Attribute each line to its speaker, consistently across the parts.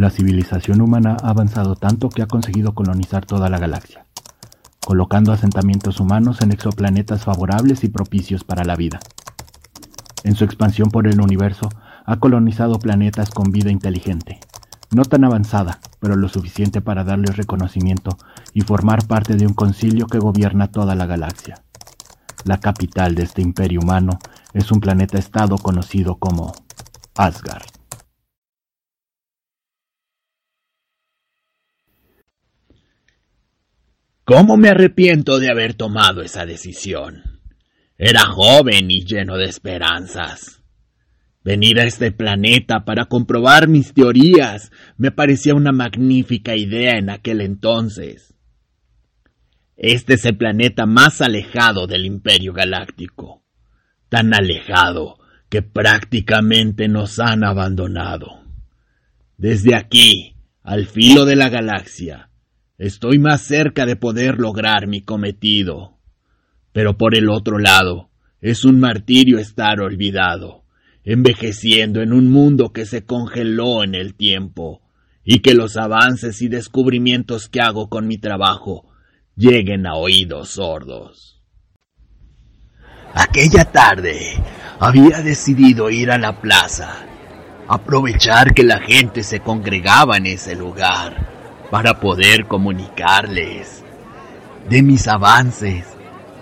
Speaker 1: La civilización humana ha avanzado tanto que ha conseguido colonizar toda la galaxia, colocando asentamientos humanos en exoplanetas favorables y propicios para la vida. En su expansión por el universo, ha colonizado planetas con vida inteligente, no tan avanzada, pero lo suficiente para darles reconocimiento y formar parte de un concilio que gobierna toda la galaxia. La capital de este imperio humano es un planeta-estado conocido como Asgard.
Speaker 2: ¿Cómo me arrepiento de haber tomado esa decisión? Era joven y lleno de esperanzas. Venir a este planeta para comprobar mis teorías me parecía una magnífica idea en aquel entonces. Este es el planeta más alejado del Imperio Galáctico, tan alejado que prácticamente nos han abandonado. Desde aquí, al filo de la galaxia, estoy más cerca de poder lograr mi cometido. Pero por el otro lado, es un martirio estar olvidado, envejeciendo en un mundo que se congeló en el tiempo, y que los avances y descubrimientos que hago con mi trabajo lleguen a oídos sordos. Aquella tarde había decidido ir a la plaza, aprovechar que la gente se congregaba en ese lugar para poder comunicarles de mis avances.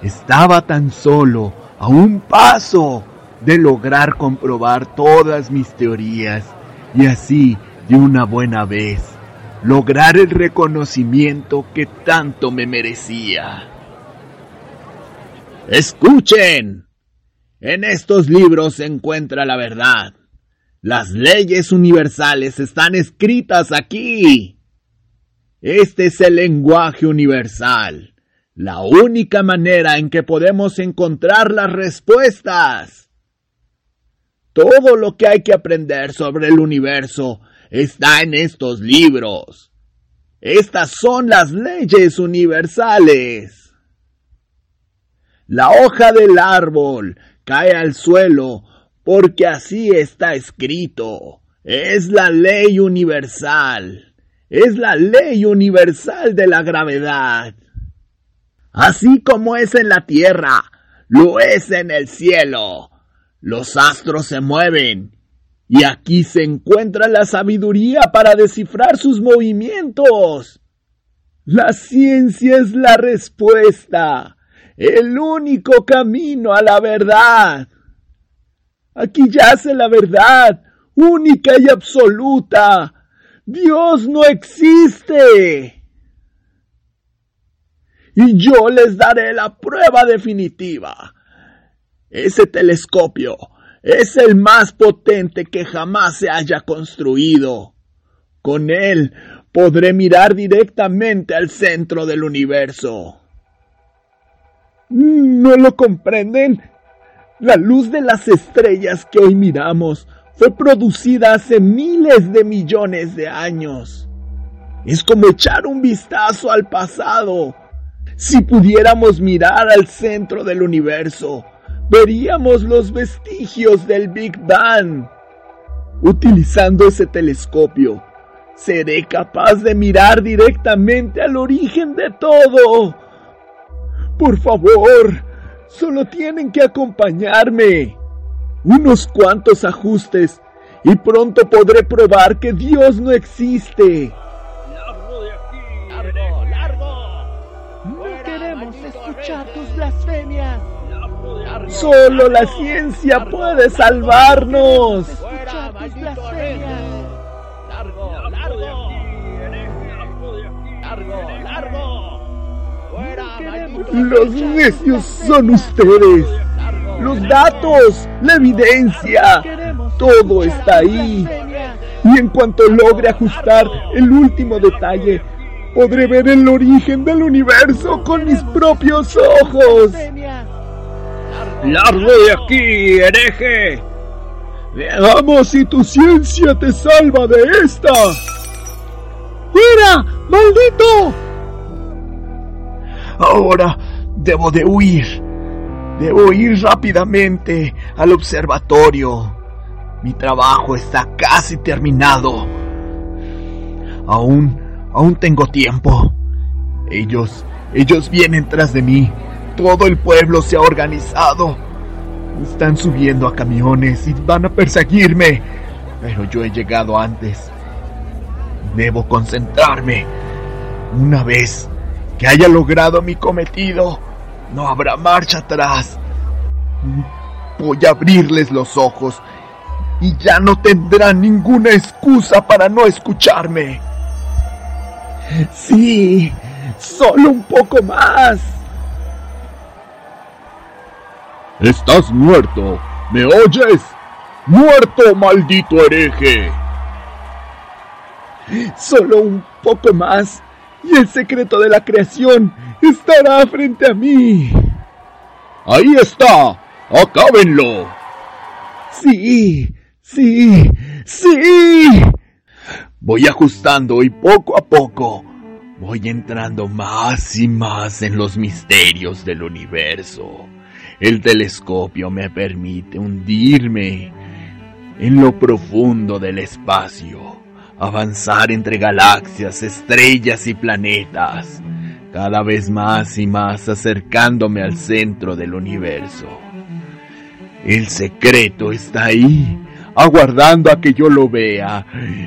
Speaker 2: Estaba tan solo a un paso de lograr comprobar todas mis teorías y así de una buena vez lograr el reconocimiento que tanto me merecía. Escuchen. En estos libros se encuentra la verdad. Las leyes universales están escritas aquí. Este es el lenguaje universal, la única manera en que podemos encontrar las respuestas. Todo lo que hay que aprender sobre el universo está en estos libros. Estas son las leyes universales. La hoja del árbol cae al suelo porque así está escrito. Es la ley universal. Es la ley universal de la gravedad. Así como es en la tierra, lo es en el cielo. Los astros se mueven y aquí se encuentra la sabiduría para descifrar sus movimientos. La ciencia es la respuesta, el único camino a la verdad. Aquí yace la verdad, única y absoluta. Dios no existe. Y yo les daré la prueba definitiva. Ese telescopio es el más potente que jamás se haya construido. Con él podré mirar directamente al centro del universo. ¿No lo comprenden? La luz de las estrellas que hoy miramos fue producida hace miles de millones de años. Es como echar un vistazo al pasado. Si pudiéramos mirar al centro del universo, veríamos los vestigios del Big Bang. Utilizando ese telescopio, seré capaz de mirar directamente al origen de todo. Por favor, solo tienen que acompañarme. Unos cuantos ajustes y pronto podré probar que Dios no existe.
Speaker 3: ¡Largo de aquí! ¡Largo, largo!
Speaker 4: No queremos escuchar tus blasfemias.
Speaker 2: Solo la ciencia puede salvarnos.
Speaker 3: ¡Fuera, maldito ¡Largo, largo! ¡Largo, largo! ¡Fuera, maldito
Speaker 2: Los necios son ustedes. Los datos, la evidencia, todo está ahí. Y en cuanto logre ajustar el último detalle, podré ver el origen del universo con mis propios ojos. ¡Largo de aquí, hereje! Veamos si tu ciencia te salva de esta. ¡Fuera! ¡Maldito! Ahora debo de huir. Debo ir rápidamente al observatorio. Mi trabajo está casi terminado. Aún, aún tengo tiempo. Ellos, ellos vienen tras de mí. Todo el pueblo se ha organizado. Están subiendo a camiones y van a perseguirme. Pero yo he llegado antes. Debo concentrarme. Una vez que haya logrado mi cometido, no habrá marcha atrás. Voy a abrirles los ojos y ya no tendrán ninguna excusa para no escucharme. Sí, solo un poco más.
Speaker 3: Estás muerto. ¿Me oyes? Muerto, maldito hereje.
Speaker 2: Solo un poco más y el secreto de la creación estará frente a mí.
Speaker 3: Ahí está. Acábenlo.
Speaker 2: Sí, sí, sí. Voy ajustando y poco a poco voy entrando más y más en los misterios del universo. El telescopio me permite hundirme en lo profundo del espacio, avanzar entre galaxias, estrellas y planetas, cada vez más y más acercándome al centro del universo. El secreto está ahí, aguardando a que yo lo vea.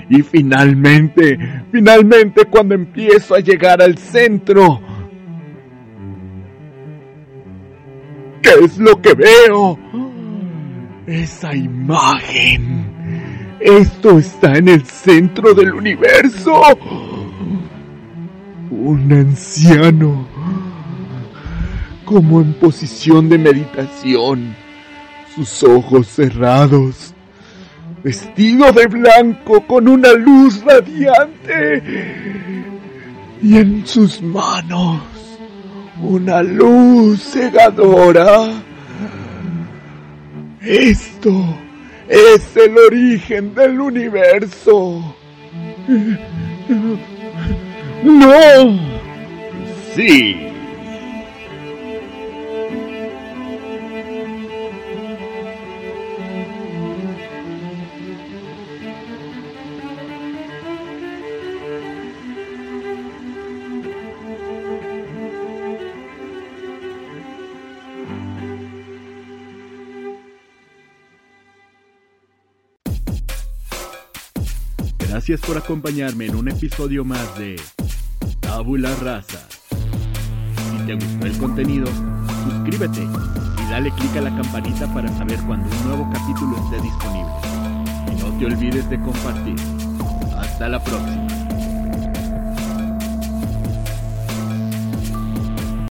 Speaker 2: Y finalmente, finalmente cuando empiezo a llegar al centro, ¿qué es lo que veo? Esa imagen. Esto está en el centro del universo. Un anciano, como en posición de meditación, sus ojos cerrados, vestido de blanco con una luz radiante y en sus manos una luz cegadora. Esto es el origen del universo. No.
Speaker 3: Sí.
Speaker 1: Gracias por acompañarme en un episodio más de Tabula Rasa. Si te gustó el contenido, suscríbete y dale clic a la campanita para saber cuando un nuevo capítulo esté disponible. Y no te olvides de compartir. Hasta la próxima.